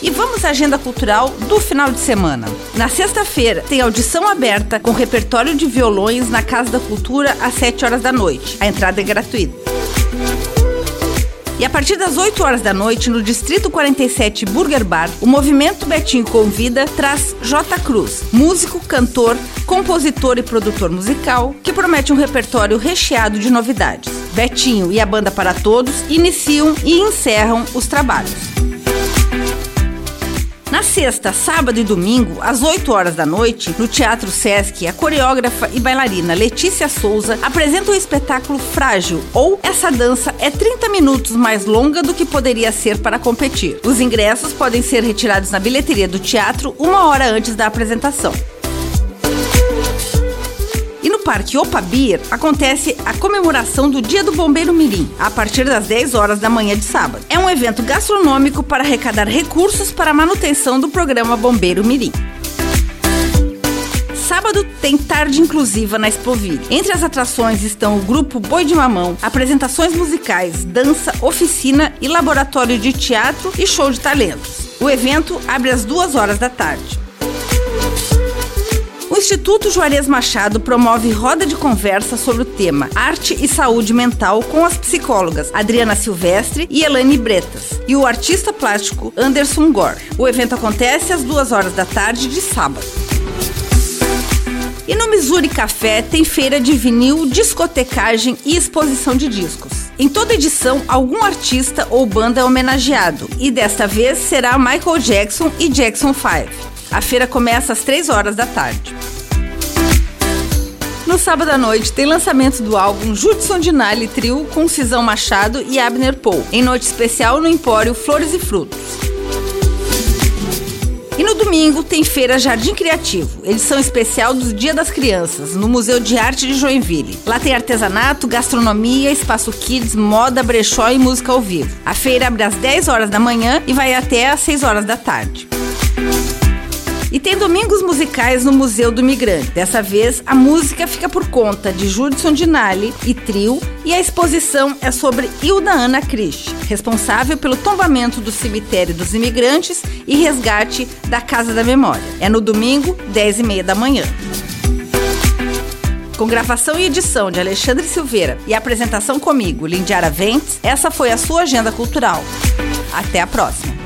E vamos à agenda cultural do final de semana. Na sexta-feira tem audição aberta com repertório de violões na Casa da Cultura às 7 horas da noite. A entrada é gratuita. E a partir das 8 horas da noite, no Distrito 47 Burger Bar, o Movimento Betinho Convida traz J. Cruz, músico, cantor, compositor e produtor musical, que promete um repertório recheado de novidades. Betinho e a Banda para Todos iniciam e encerram os trabalhos. Na sexta, sábado e domingo, às 8 horas da noite, no Teatro Sesc, a coreógrafa e bailarina Letícia Souza apresenta o espetáculo Frágil, ou Essa dança é 30 minutos mais longa do que poderia ser para competir. Os ingressos podem ser retirados na bilheteria do teatro uma hora antes da apresentação. Parque Opabir acontece a comemoração do Dia do Bombeiro Mirim, a partir das 10 horas da manhã de sábado. É um evento gastronômico para arrecadar recursos para a manutenção do programa Bombeiro Mirim. Sábado tem tarde inclusiva na Expoville. Entre as atrações estão o grupo Boi de Mamão, apresentações musicais, dança, oficina e laboratório de teatro e show de talentos. O evento abre às duas horas da tarde. Instituto Juarez Machado promove roda de conversa sobre o tema Arte e Saúde Mental com as psicólogas Adriana Silvestre e Elane Bretas e o artista plástico Anderson Gore. O evento acontece às duas horas da tarde de sábado. E no Missouri Café tem feira de vinil, discotecagem e exposição de discos. Em toda edição, algum artista ou banda é homenageado, e desta vez será Michael Jackson e Jackson 5. A feira começa às 3 horas da tarde. No sábado à noite tem lançamento do álbum Judson Dinali Trio com Cisão Machado e Abner Paul, em noite especial no Empório Flores e Frutos. E no domingo tem Feira Jardim Criativo, edição especial do Dia das Crianças, no Museu de Arte de Joinville. Lá tem artesanato, gastronomia, espaço kids, moda, brechó e música ao vivo. A feira abre às 10 horas da manhã e vai até às 6 horas da tarde. E tem domingos musicais no Museu do Migrante. Dessa vez, a música fica por conta de Judson Dinali e trio, e a exposição é sobre Hilda Ana Christ, responsável pelo tombamento do cemitério dos imigrantes e resgate da Casa da Memória. É no domingo, 10 e meia da manhã. Com gravação e edição de Alexandre Silveira e apresentação comigo, Lindiara Ventes, essa foi a sua agenda cultural. Até a próxima!